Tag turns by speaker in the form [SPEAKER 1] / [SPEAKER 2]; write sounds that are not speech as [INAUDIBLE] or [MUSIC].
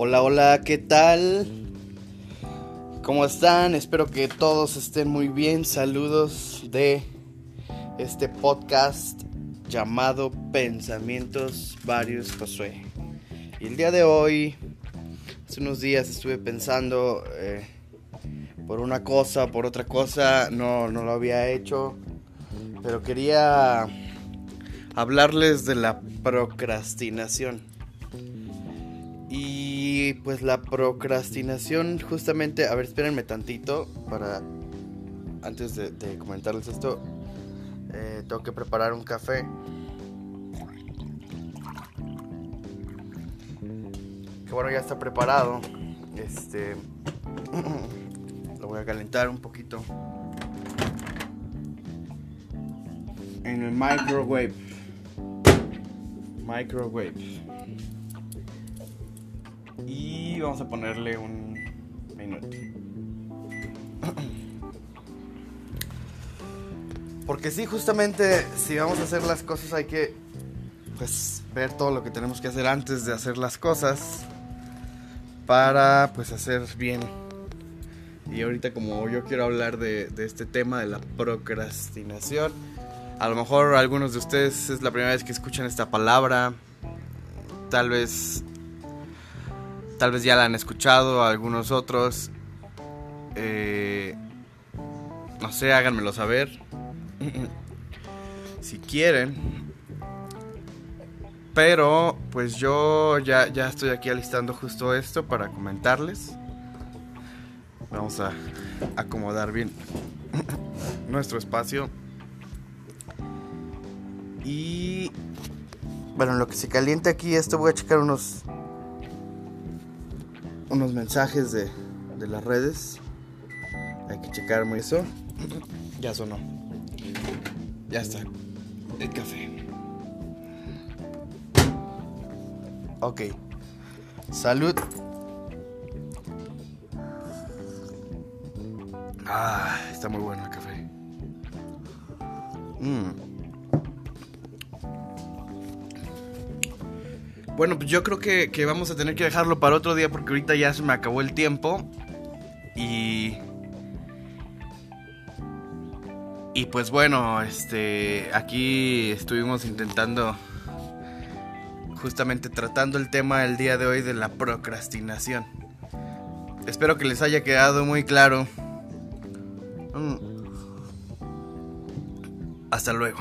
[SPEAKER 1] Hola, hola, ¿qué tal? ¿Cómo están? Espero que todos estén muy bien. Saludos de este podcast llamado Pensamientos Varios Josué. Y el día de hoy, hace unos días estuve pensando eh, por una cosa, por otra cosa, no, no lo había hecho, pero quería hablarles de la procrastinación. Y pues la procrastinación, justamente, a ver, espérenme tantito para, antes de, comentarles esto, eh, tengo que preparar un café. Que bueno, ya está preparado. Este, [CLEARS THROAT] lo voy a calentar un poquito. En el microwave. Microwave. Y vamos a ponerle un minuto. Porque sí, justamente si vamos a hacer las cosas hay que pues ver todo lo que tenemos que hacer antes de hacer las cosas para pues hacer bien. Y ahorita como yo quiero hablar de, de este tema de la procrastinación, a lo mejor algunos de ustedes es la primera vez que escuchan esta palabra, tal vez Tal vez ya la han escuchado, algunos otros. Eh, no sé, háganmelo saber. [CLEARS THROAT] si quieren. Pero, pues yo ya, ya estoy aquí alistando justo esto para comentarles. Vamos a acomodar bien [CLEARS THROAT] nuestro espacio. Y bueno, lo que se calienta aquí, esto voy a checar unos unos mensajes de, de las redes. Hay que checar muy eso. ya sonó. Ya está. El café. Ok. Salud. Ah, está muy bueno el café. Mmm. Bueno, pues yo creo que, vamos a tener que dejarlo para otro día porque ahorita ya se me acabó el tiempo. Y. Y pues bueno, este. Aquí estuvimos intentando. Justamente tratando el tema el día de hoy de la procrastinación. Espero que les haya quedado muy claro. Mm. Hasta luego.